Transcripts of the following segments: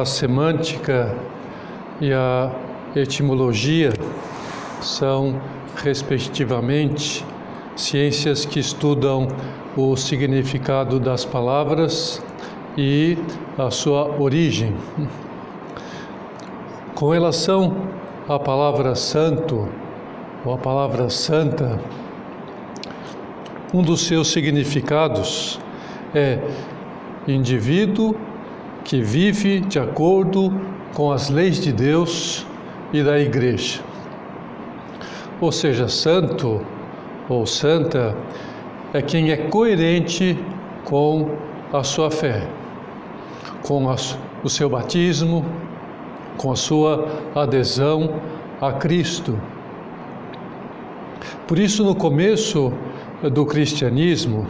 a semântica e a etimologia são, respectivamente, ciências que estudam o significado das palavras e a sua origem. Com relação à palavra santo ou a palavra santa, um dos seus significados é indivíduo que vive de acordo com as leis de Deus e da Igreja. Ou seja, santo ou santa é quem é coerente com a sua fé, com o seu batismo, com a sua adesão a Cristo. Por isso, no começo do cristianismo,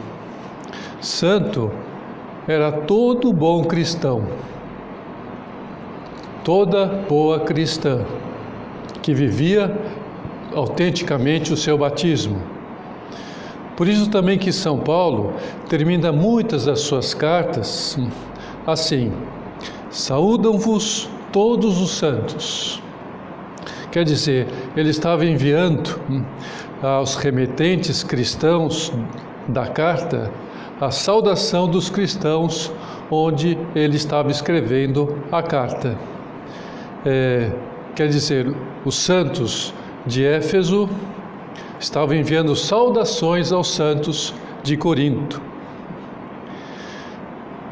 santo era todo bom cristão, toda boa cristã que vivia autenticamente o seu batismo. Por isso também que São Paulo termina muitas das suas cartas assim: Saúdam-vos todos os santos. Quer dizer, ele estava enviando aos remetentes cristãos da carta a saudação dos cristãos onde ele estava escrevendo a carta. É, quer dizer, os santos de Éfeso estavam enviando saudações aos santos de Corinto.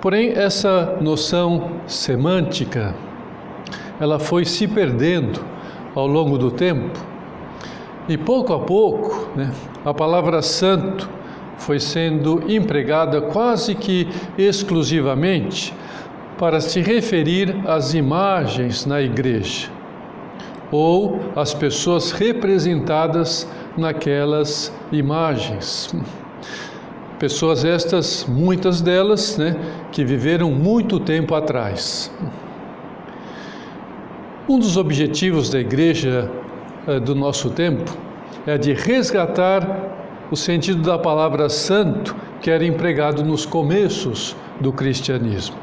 Porém, essa noção semântica, ela foi se perdendo ao longo do tempo e pouco a pouco, né, a palavra santo foi sendo empregada quase que exclusivamente para se referir às imagens na igreja ou às pessoas representadas naquelas imagens. Pessoas estas, muitas delas, né, que viveram muito tempo atrás. Um dos objetivos da igreja eh, do nosso tempo é de resgatar o sentido da palavra santo que era empregado nos começos do cristianismo.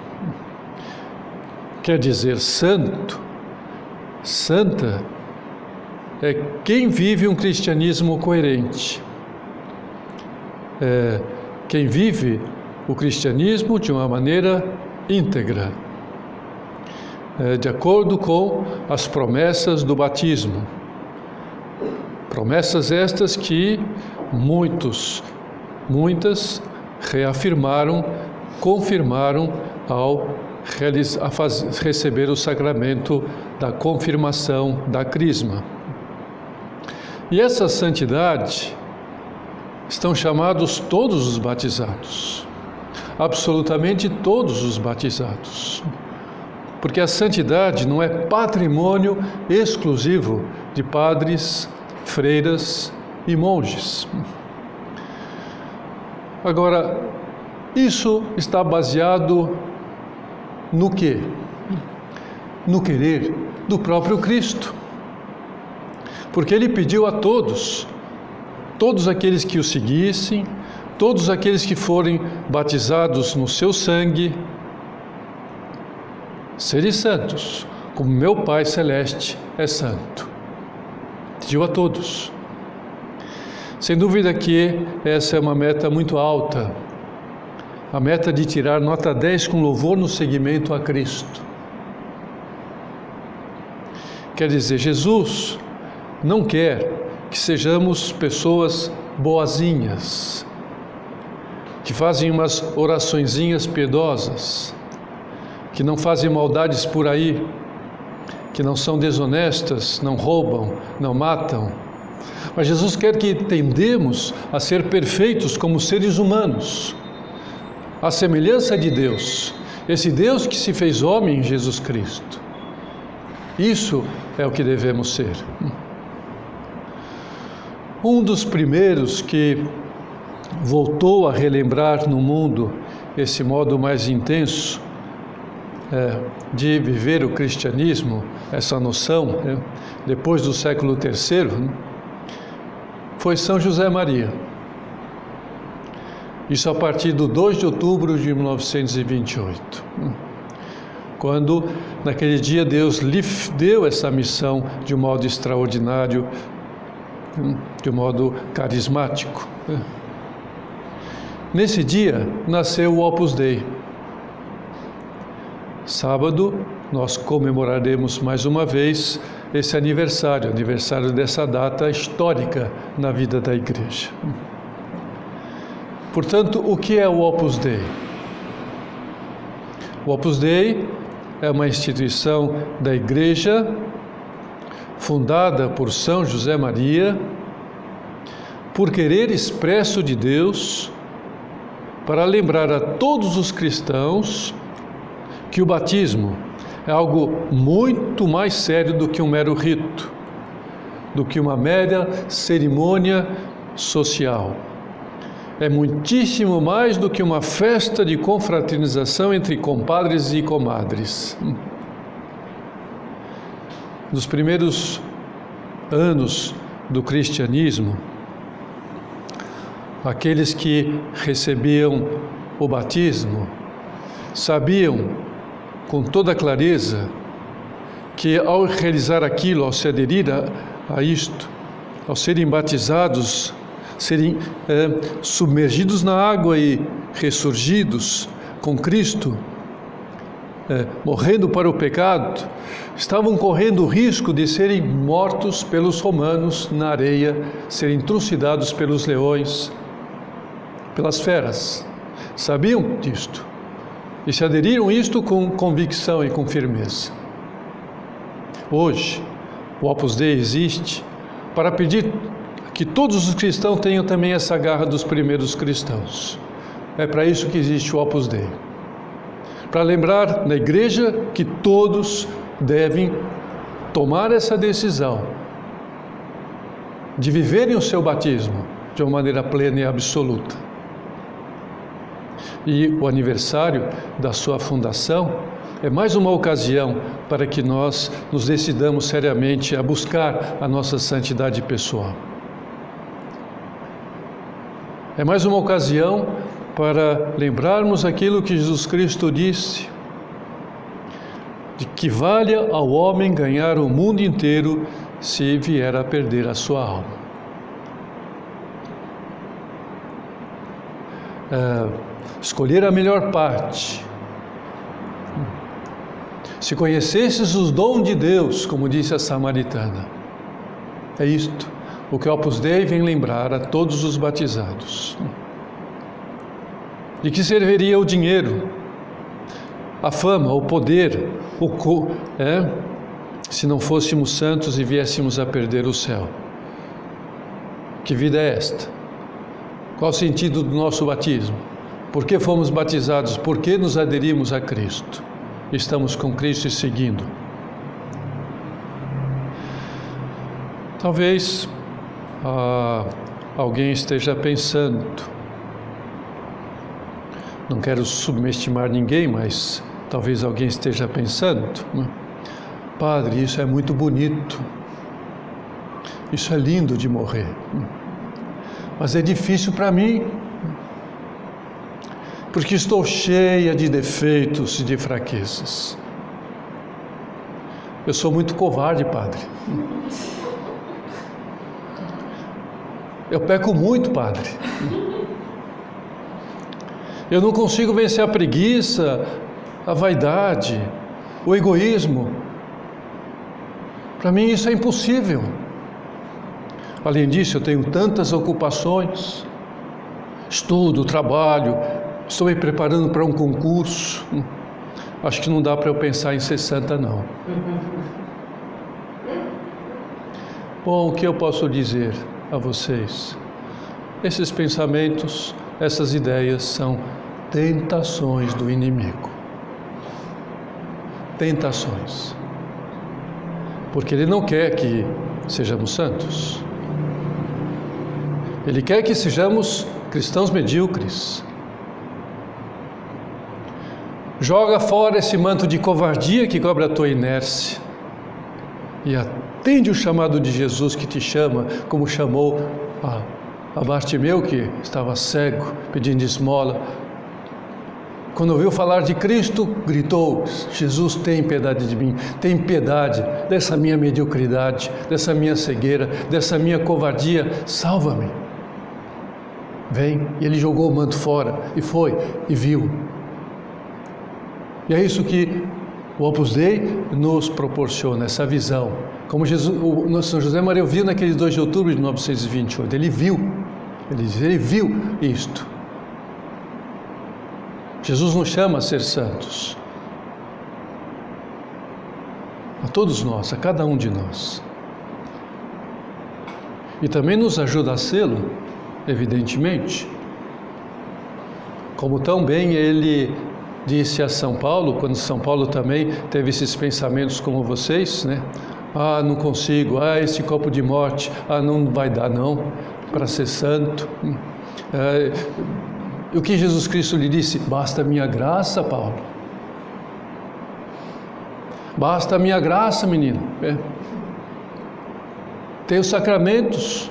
Quer dizer, santo, santa, é quem vive um cristianismo coerente. É quem vive o cristianismo de uma maneira íntegra, é, de acordo com as promessas do batismo. Promessas estas que muitos, muitas reafirmaram, confirmaram ao receber o sacramento da confirmação da crisma. E essa santidade estão chamados todos os batizados, absolutamente todos os batizados. Porque a santidade não é patrimônio exclusivo de padres, freiras e monges. Agora, isso está baseado no que? No querer do próprio Cristo. Porque ele pediu a todos, todos aqueles que o seguissem, todos aqueles que forem batizados no seu sangue, serem santos, como meu Pai Celeste é santo. Pediu a todos. Sem dúvida que essa é uma meta muito alta, a meta de tirar nota 10 com louvor no seguimento a Cristo. Quer dizer, Jesus não quer que sejamos pessoas boazinhas, que fazem umas oraçõezinhas piedosas, que não fazem maldades por aí, que não são desonestas, não roubam, não matam, mas Jesus quer que tendemos a ser perfeitos como seres humanos, à semelhança de Deus, esse Deus que se fez homem em Jesus Cristo. Isso é o que devemos ser. Um dos primeiros que voltou a relembrar no mundo esse modo mais intenso é, de viver o cristianismo, essa noção, é, depois do século III, foi São José Maria. Isso a partir do 2 de outubro de 1928. quando naquele dia Deus lhe deu essa missão de um modo extraordinário, hum, de um modo carismático. Né? Nesse dia nasceu o Opus Dei. Sábado nós comemoraremos mais uma vez esse aniversário, aniversário dessa data histórica na vida da igreja. Portanto, o que é o Opus Dei? O Opus Dei é uma instituição da igreja fundada por São José Maria, por querer expresso de Deus, para lembrar a todos os cristãos que o batismo é algo muito mais sério do que um mero rito, do que uma mera cerimônia social é muitíssimo mais do que uma festa de confraternização entre compadres e comadres. Nos primeiros anos do cristianismo, aqueles que recebiam o batismo sabiam com toda clareza que ao realizar aquilo, ao se aderir a, a isto, ao serem batizados, serem é, submergidos na água e ressurgidos com Cristo, é, morrendo para o pecado, estavam correndo o risco de serem mortos pelos romanos na areia, serem trucidados pelos leões, pelas feras. Sabiam disto e se aderiram isto com convicção e com firmeza. Hoje, o Opus Dei existe para pedir que todos os cristãos tenham também essa garra dos primeiros cristãos. É para isso que existe o Opus Dei. Para lembrar na igreja que todos devem tomar essa decisão de viverem o seu batismo de uma maneira plena e absoluta. E o aniversário da sua fundação é mais uma ocasião para que nós nos decidamos seriamente a buscar a nossa santidade pessoal. É mais uma ocasião para lembrarmos aquilo que Jesus Cristo disse: de que valha ao homem ganhar o mundo inteiro se vier a perder a sua alma. É, escolher a melhor parte. Se conhecesses os dons de Deus, como disse a samaritana, é isto o que Opus Dei vem lembrar a todos os batizados. De que serviria o dinheiro, a fama, o poder, o co, é, se não fôssemos santos e viéssemos a perder o céu? Que vida é esta? Qual o sentido do nosso batismo? Por que fomos batizados? Por que nos aderimos a Cristo? Estamos com Cristo e seguindo. Talvez ah, alguém esteja pensando. Não quero subestimar ninguém, mas talvez alguém esteja pensando. Né? Padre, isso é muito bonito. Isso é lindo de morrer. Mas é difícil para mim. Porque estou cheia de defeitos e de fraquezas. Eu sou muito covarde, Padre. Eu peco muito, Padre. Eu não consigo vencer a preguiça, a vaidade, o egoísmo. Para mim isso é impossível. Além disso, eu tenho tantas ocupações, estudo, trabalho, estou me preparando para um concurso. Acho que não dá para eu pensar em ser santa, não. Bom, o que eu posso dizer? a vocês. Esses pensamentos, essas ideias são tentações do inimigo. Tentações. Porque ele não quer que sejamos santos. Ele quer que sejamos cristãos medíocres. Joga fora esse manto de covardia que cobre a tua inércia e atende o chamado de Jesus que te chama, como chamou a, a Bartimeu que estava cego, pedindo esmola. Quando ouviu falar de Cristo, gritou: Jesus, tem piedade de mim, tem piedade dessa minha mediocridade, dessa minha cegueira, dessa minha covardia, salva-me. Vem. E ele jogou o manto fora e foi e viu. E é isso que o Opus Dei nos proporciona, essa visão. Como Jesus, o nosso José Maria viu naquele 2 de outubro de 1928, ele viu, ele diz, ele viu isto. Jesus nos chama a ser santos. A todos nós, a cada um de nós. E também nos ajuda a sê-lo, evidentemente. Como tão bem ele disse a São Paulo, quando São Paulo também teve esses pensamentos como vocês, né? Ah, não consigo, ah, esse copo de morte, ah, não vai dar não para ser santo. É, e o que Jesus Cristo lhe disse? Basta minha graça, Paulo. Basta a minha graça, menino. É. Tem os sacramentos,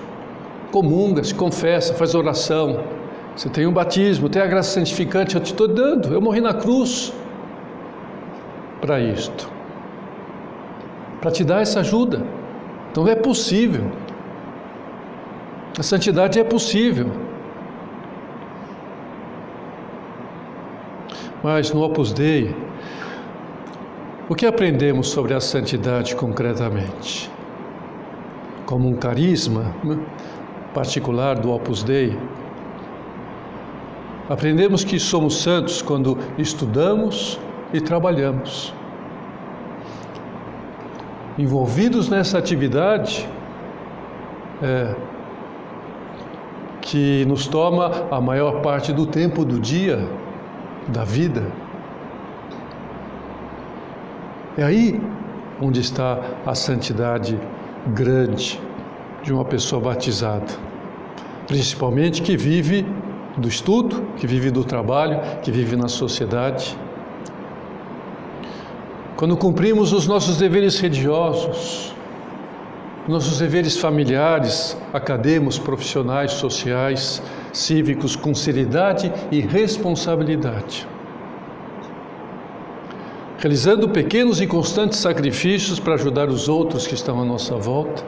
comunga, se confessa, faz oração. Você tem o um batismo, tem a graça santificante, eu te estou dando. Eu morri na cruz para isto. Para te dar essa ajuda. Então é possível. A santidade é possível. Mas no Opus Dei, o que aprendemos sobre a santidade concretamente? Como um carisma né, particular do Opus Dei, aprendemos que somos santos quando estudamos e trabalhamos. Envolvidos nessa atividade, é, que nos toma a maior parte do tempo do dia, da vida. É aí onde está a santidade grande de uma pessoa batizada, principalmente que vive do estudo, que vive do trabalho, que vive na sociedade. Quando cumprimos os nossos deveres religiosos, nossos deveres familiares, acadêmicos, profissionais, sociais, cívicos com seriedade e responsabilidade. Realizando pequenos e constantes sacrifícios para ajudar os outros que estão à nossa volta.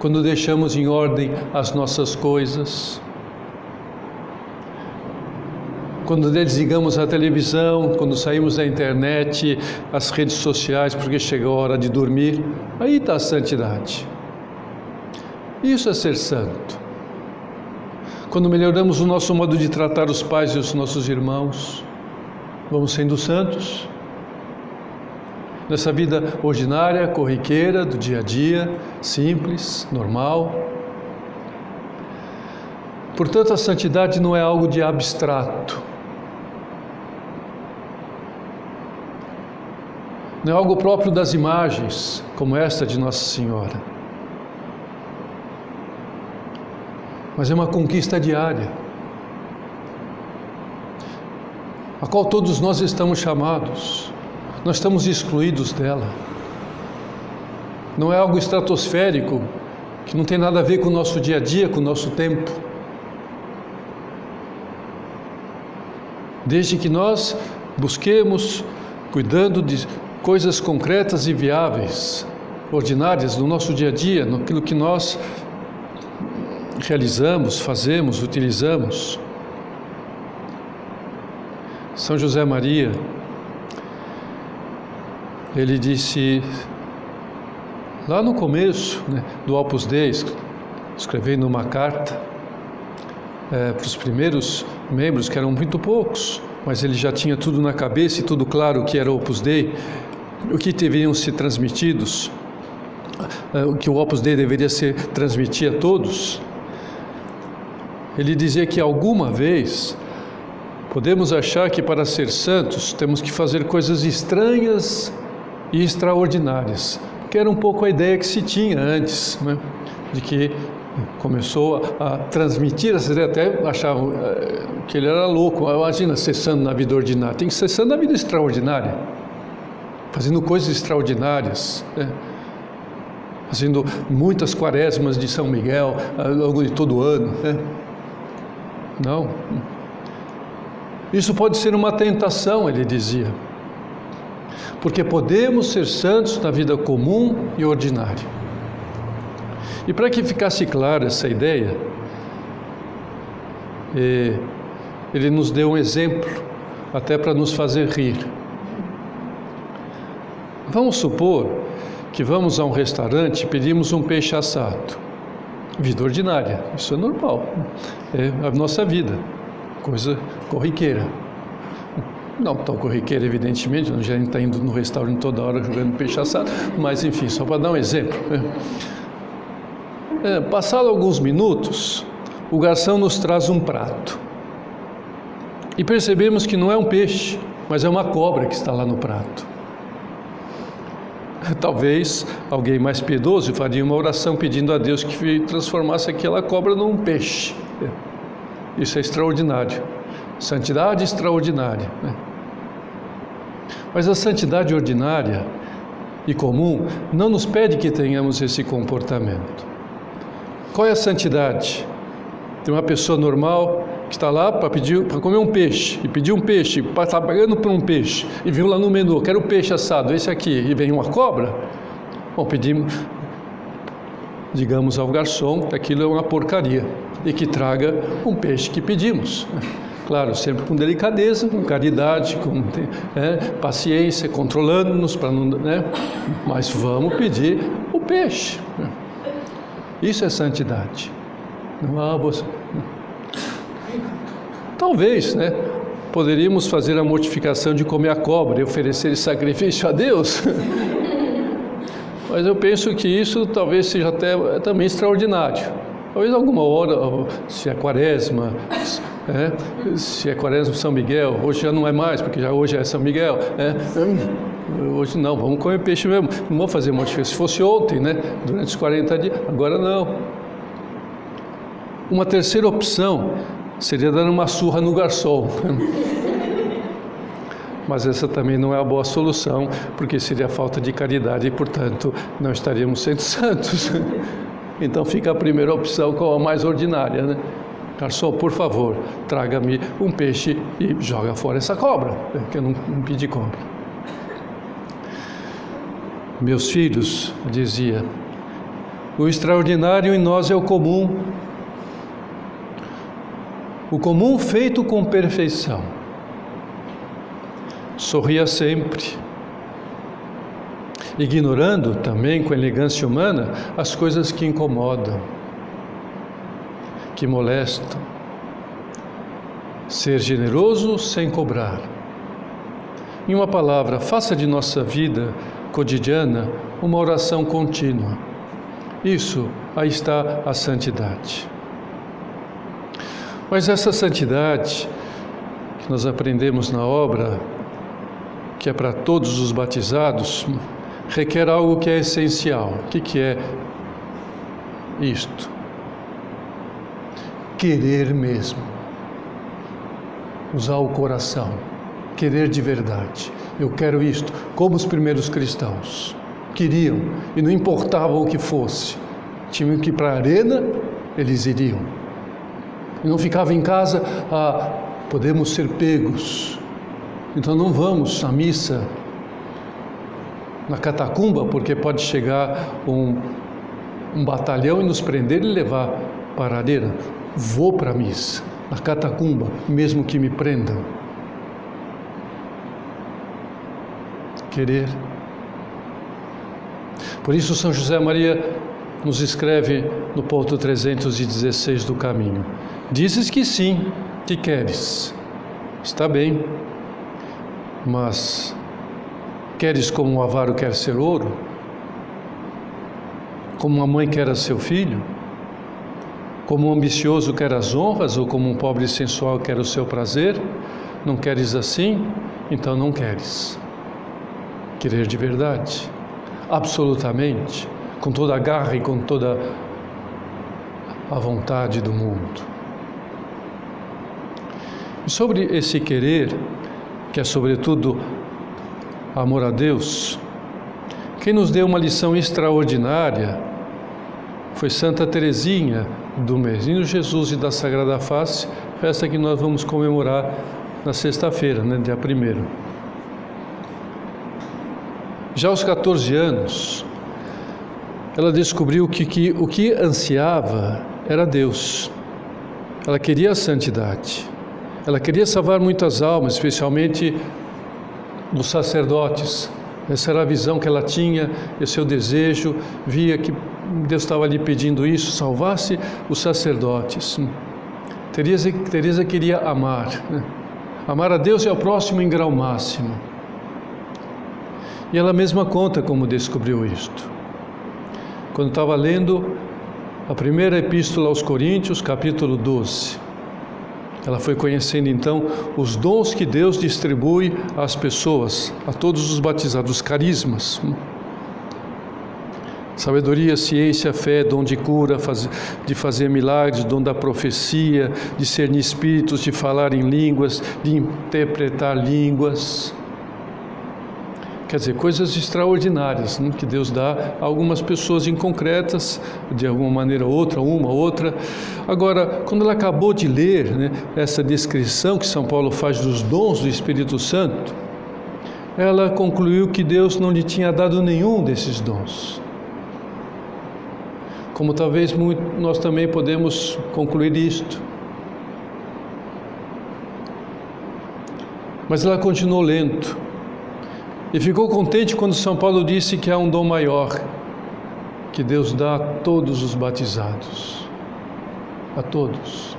Quando deixamos em ordem as nossas coisas, quando desligamos a televisão, quando saímos da internet, as redes sociais, porque chegou a hora de dormir, aí está a santidade. Isso é ser santo. Quando melhoramos o nosso modo de tratar os pais e os nossos irmãos, vamos sendo santos. Nessa vida ordinária, corriqueira, do dia a dia, simples, normal. Portanto, a santidade não é algo de abstrato. Não é algo próprio das imagens, como esta de Nossa Senhora. mas é uma conquista diária, a qual todos nós estamos chamados, nós estamos excluídos dela. Não é algo estratosférico, que não tem nada a ver com o nosso dia a dia, com o nosso tempo. Desde que nós busquemos, cuidando de coisas concretas e viáveis, ordinárias no nosso dia a dia, naquilo que nós realizamos, fazemos, utilizamos. São José Maria, ele disse lá no começo né, do Opus Dei, escrevendo uma carta é, para os primeiros membros, que eram muito poucos, mas ele já tinha tudo na cabeça e tudo claro que era o Opus Dei, o que deveriam ser transmitidos, é, o que o Opus Dei deveria ser transmitir a todos. Ele dizia que alguma vez podemos achar que para ser santos temos que fazer coisas estranhas e extraordinárias, que era um pouco a ideia que se tinha antes, né? de que começou a, a transmitir essa ideia, até achavam uh, que ele era louco. Imagina cessando na vida ordinária, tem que cessando na vida extraordinária, fazendo coisas extraordinárias. Né? Fazendo muitas quaresmas de São Miguel ao longo de todo o ano. Né? Não. Isso pode ser uma tentação, ele dizia, porque podemos ser santos na vida comum e ordinária. E para que ficasse clara essa ideia, eh, ele nos deu um exemplo, até para nos fazer rir. Vamos supor que vamos a um restaurante e pedimos um peixe assado. Vida ordinária, isso é normal, é a nossa vida, coisa corriqueira. Não tão corriqueira, evidentemente, a gente está indo no restaurante toda hora jogando peixe assado, mas enfim, só para dar um exemplo. Né? É, passado alguns minutos, o garçom nos traz um prato. E percebemos que não é um peixe, mas é uma cobra que está lá no prato. Talvez alguém mais piedoso faria uma oração pedindo a Deus que transformasse aquela cobra num peixe. Isso é extraordinário. Santidade extraordinária. Né? Mas a santidade ordinária e comum não nos pede que tenhamos esse comportamento. Qual é a santidade? Tem uma pessoa normal que está lá para pedir para comer um peixe e pediu um peixe, está pagando por um peixe e viu lá no menu, quero peixe assado, esse aqui, e vem uma cobra. Bom, pedimos, digamos ao garçom que aquilo é uma porcaria e que traga um peixe que pedimos. Claro, sempre com delicadeza, com caridade, com é, paciência, controlando-nos para não, né? Mas vamos pedir o peixe. Isso é santidade. Não há você. Talvez, né? Poderíamos fazer a mortificação de comer a cobra e oferecer sacrifício a Deus. Mas eu penso que isso talvez seja até também extraordinário. Talvez alguma hora, se é quaresma, é, se é quaresma São Miguel, hoje já não é mais, porque já hoje é São Miguel. É, hum, hoje não, vamos comer peixe mesmo. Não vamos fazer mortificação. Se fosse ontem, né, durante os 40 dias, agora não. Uma terceira opção seria dando uma surra no garçom. Mas essa também não é a boa solução, porque seria falta de caridade e, portanto, não estaríamos sendo santos. Então fica a primeira opção com a mais ordinária, né? Garçom, por favor, traga-me um peixe e joga fora essa cobra, que eu não, não pedi cobra. Meus filhos, dizia, o extraordinário em nós é o comum, o comum feito com perfeição. Sorria sempre, ignorando também com elegância humana as coisas que incomodam, que molestam. Ser generoso sem cobrar. Em uma palavra, faça de nossa vida cotidiana uma oração contínua. Isso, aí está a santidade. Mas essa santidade que nós aprendemos na obra, que é para todos os batizados, requer algo que é essencial. O que, que é isto? Querer mesmo. Usar o coração. Querer de verdade. Eu quero isto, como os primeiros cristãos queriam, e não importava o que fosse. Tinham que ir para a arena, eles iriam e não ficava em casa, ah, podemos ser pegos. Então não vamos à missa na catacumba, porque pode chegar um, um batalhão e nos prender e levar para a arena. Vou para a missa, na catacumba, mesmo que me prendam. Querer. Por isso, São José Maria nos escreve no ponto 316 do caminho. Dizes que sim, que queres. Está bem. Mas queres como um avaro quer ser ouro? Como uma mãe quer a seu filho? Como um ambicioso quer as honras ou como um pobre sensual quer o seu prazer? Não queres assim? Então não queres. Querer de verdade, absolutamente, com toda a garra e com toda a vontade do mundo. E sobre esse querer, que é sobretudo amor a Deus, quem nos deu uma lição extraordinária foi Santa Teresinha do Menino Jesus e da Sagrada Face, festa que nós vamos comemorar na sexta-feira, né, dia 1 Já aos 14 anos, ela descobriu que, que o que ansiava era Deus. Ela queria a santidade. Ela queria salvar muitas almas, especialmente os sacerdotes. Essa era a visão que ela tinha, esse o desejo. Via que Deus estava ali pedindo isso, salvasse os sacerdotes. Teresa, Teresa queria amar, né? amar a Deus e ao próximo em grau máximo. E ela mesma conta como descobriu isto. Quando estava lendo a primeira epístola aos Coríntios, capítulo 12, ela foi conhecendo então os dons que Deus distribui às pessoas, a todos os batizados, os carismas. Sabedoria, ciência, fé, dom de cura, de fazer milagres, dom da profecia, discernir espíritos, de falar em línguas, de interpretar línguas. Quer dizer, coisas extraordinárias né, que Deus dá a algumas pessoas inconcretas, de alguma maneira outra, uma, outra. Agora, quando ela acabou de ler né, essa descrição que São Paulo faz dos dons do Espírito Santo, ela concluiu que Deus não lhe tinha dado nenhum desses dons como talvez muito, nós também podemos concluir isto. Mas ela continuou lento e ficou contente quando São Paulo disse que há um dom maior que Deus dá a todos os batizados, a todos,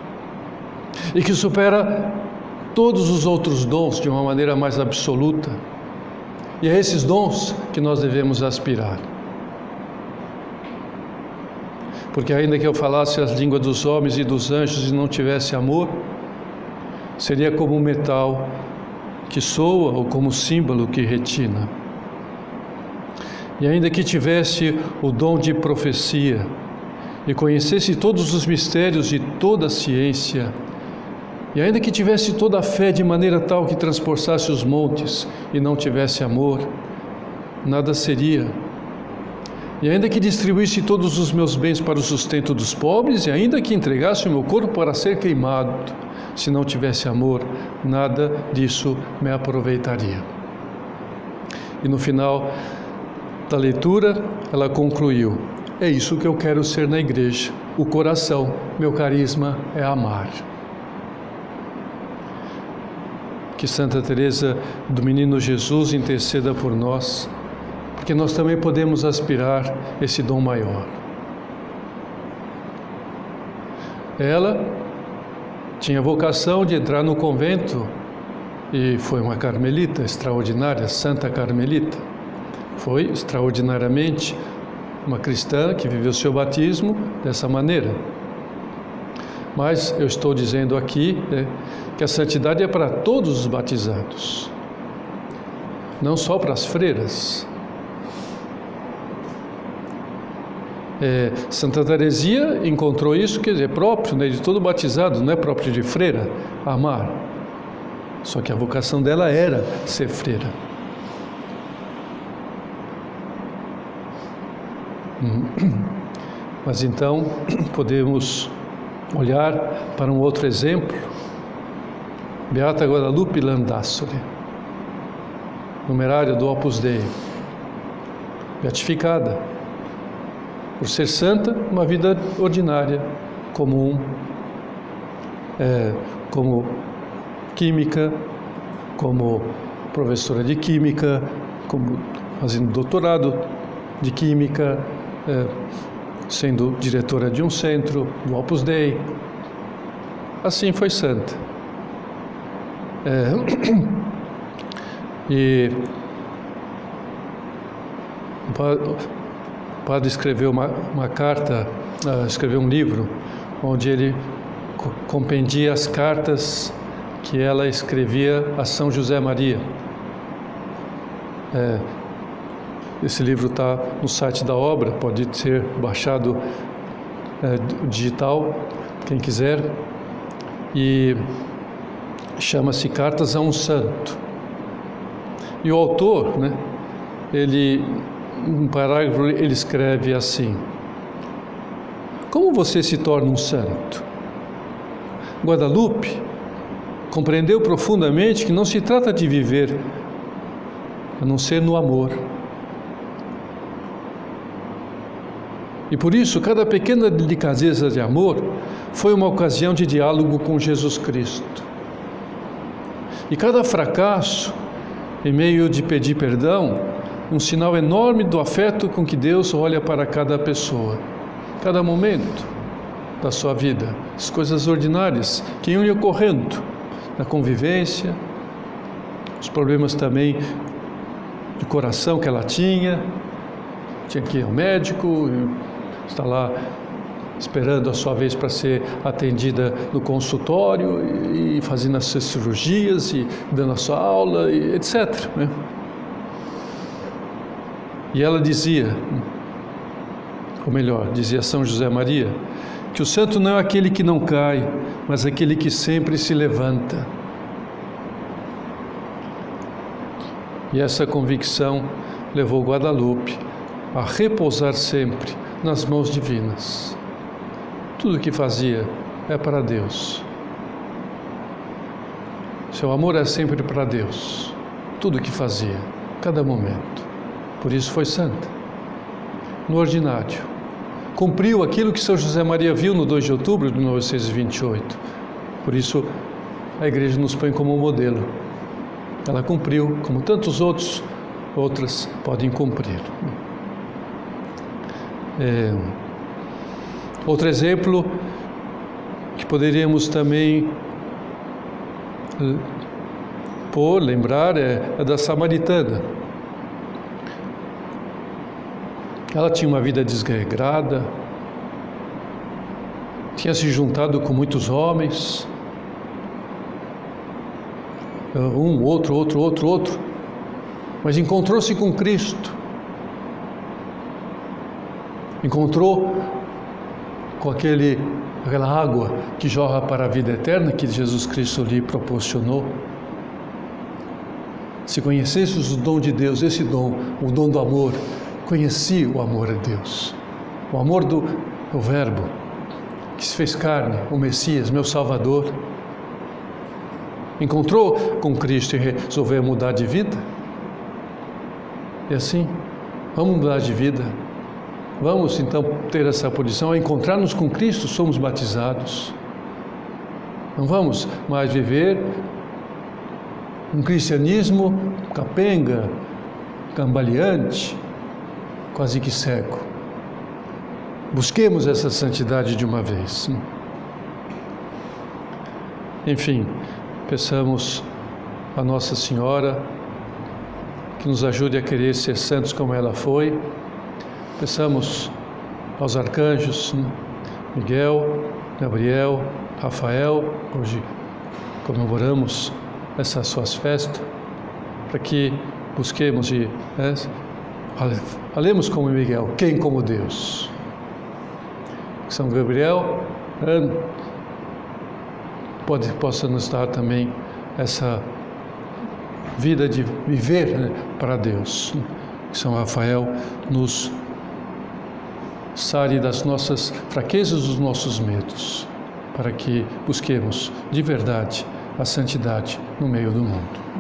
e que supera todos os outros dons de uma maneira mais absoluta. E é esses dons que nós devemos aspirar. Porque ainda que eu falasse as línguas dos homens e dos anjos e não tivesse amor, seria como um metal que soa ou como símbolo que retina. E ainda que tivesse o dom de profecia e conhecesse todos os mistérios e toda a ciência, e ainda que tivesse toda a fé de maneira tal que transportasse os montes e não tivesse amor, nada seria e ainda que distribuísse todos os meus bens para o sustento dos pobres, e ainda que entregasse o meu corpo para ser queimado, se não tivesse amor, nada disso me aproveitaria. E no final da leitura, ela concluiu: É isso que eu quero ser na igreja. O coração, meu carisma é amar. Que Santa Teresa do Menino Jesus interceda por nós porque nós também podemos aspirar esse dom maior. Ela tinha vocação de entrar no convento e foi uma carmelita extraordinária, Santa Carmelita. Foi extraordinariamente uma cristã que viveu seu batismo dessa maneira. Mas eu estou dizendo aqui né, que a santidade é para todos os batizados, não só para as freiras. É, Santa Teresia encontrou isso, quer dizer, próprio né, de todo batizado, não é próprio de freira, amar. Só que a vocação dela era ser freira. Hum. Mas então podemos olhar para um outro exemplo. Beata Guadalupe Landassori, numerário do Opus Dei, beatificada por ser santa, uma vida ordinária, comum, é, como química, como professora de química, como fazendo doutorado de química, é, sendo diretora de um centro, do Opus Dei. Assim foi santa. É, e padre escreveu uma, uma carta, uh, escreveu um livro, onde ele compendia as cartas que ela escrevia a São José Maria. É, esse livro está no site da obra, pode ser baixado é, digital, quem quiser, e chama-se Cartas a um Santo. E o autor, né, ele um parágrafo ele escreve assim: Como você se torna um santo? Guadalupe compreendeu profundamente que não se trata de viver a não ser no amor. E por isso, cada pequena delicadeza de amor foi uma ocasião de diálogo com Jesus Cristo. E cada fracasso, em meio de pedir perdão, um sinal enorme do afeto com que Deus olha para cada pessoa, cada momento da sua vida, as coisas ordinárias que iam lhe ocorrendo, na convivência, os problemas também de coração que ela tinha, tinha que ir ao médico, está lá esperando a sua vez para ser atendida no consultório e fazendo as suas cirurgias e dando a sua aula, e etc. Né? E ela dizia, ou melhor, dizia São José Maria, que o santo não é aquele que não cai, mas aquele que sempre se levanta. E essa convicção levou Guadalupe a repousar sempre nas mãos divinas. Tudo o que fazia é para Deus. Seu amor é sempre para Deus. Tudo o que fazia, cada momento. Por isso foi santa. No ordinário. Cumpriu aquilo que São José Maria viu no 2 de outubro de 1928. Por isso a igreja nos põe como modelo. Ela cumpriu, como tantos outros, outras podem cumprir. É, outro exemplo que poderíamos também pôr, lembrar, é, é da samaritana. Ela tinha uma vida desregrada, tinha se juntado com muitos homens, um, outro, outro, outro, outro, mas encontrou-se com Cristo encontrou com aquele, aquela água que jorra para a vida eterna que Jesus Cristo lhe proporcionou. Se conhecesses o dom de Deus, esse dom, o dom do amor, conheci o amor a Deus, o amor do Verbo que se fez carne, o Messias, meu Salvador. Encontrou com Cristo e resolveu mudar de vida? E assim, vamos mudar de vida. Vamos então ter essa posição, ao encontrar-nos com Cristo, somos batizados. Não vamos mais viver um cristianismo capenga, cambaleante, quase que cego. Busquemos essa santidade de uma vez. Enfim, peçamos a Nossa Senhora que nos ajude a querer ser santos como ela foi Peçamos aos arcanjos Miguel, Gabriel, Rafael, hoje comemoramos essas suas festas, para que busquemos e né, falemos como Miguel, quem como Deus. São Gabriel né, pode, possa nos dar também essa vida de viver né, para Deus. São Rafael nos sare das nossas fraquezas, dos nossos medos, para que busquemos de verdade a santidade no meio do mundo.